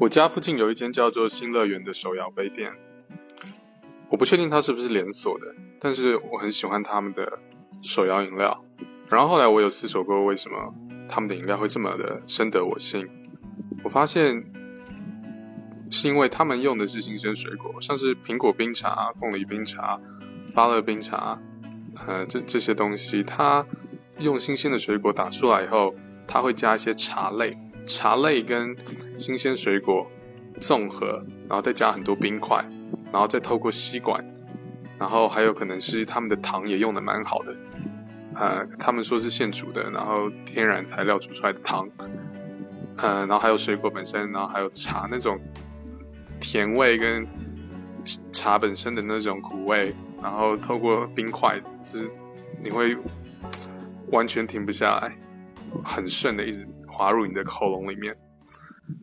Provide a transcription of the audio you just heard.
我家附近有一间叫做新乐园的手摇杯店，我不确定它是不是连锁的，但是我很喜欢他们的手摇饮料。然后后来我有思索过，为什么他们的饮料会这么的深得我心？我发现是因为他们用的是新鲜水果，像是苹果冰茶、凤梨冰茶、芭乐冰茶，呃，这这些东西，它用新鲜的水果打出来以后，它会加一些茶类。茶类跟新鲜水果综合，然后再加很多冰块，然后再透过吸管，然后还有可能是他们的糖也用的蛮好的，呃，他们说是现煮的，然后天然材料煮出来的糖，呃，然后还有水果本身，然后还有茶那种甜味跟茶本身的那种苦味，然后透过冰块，就是你会完全停不下来，很顺的一直。滑入你的喉咙里面，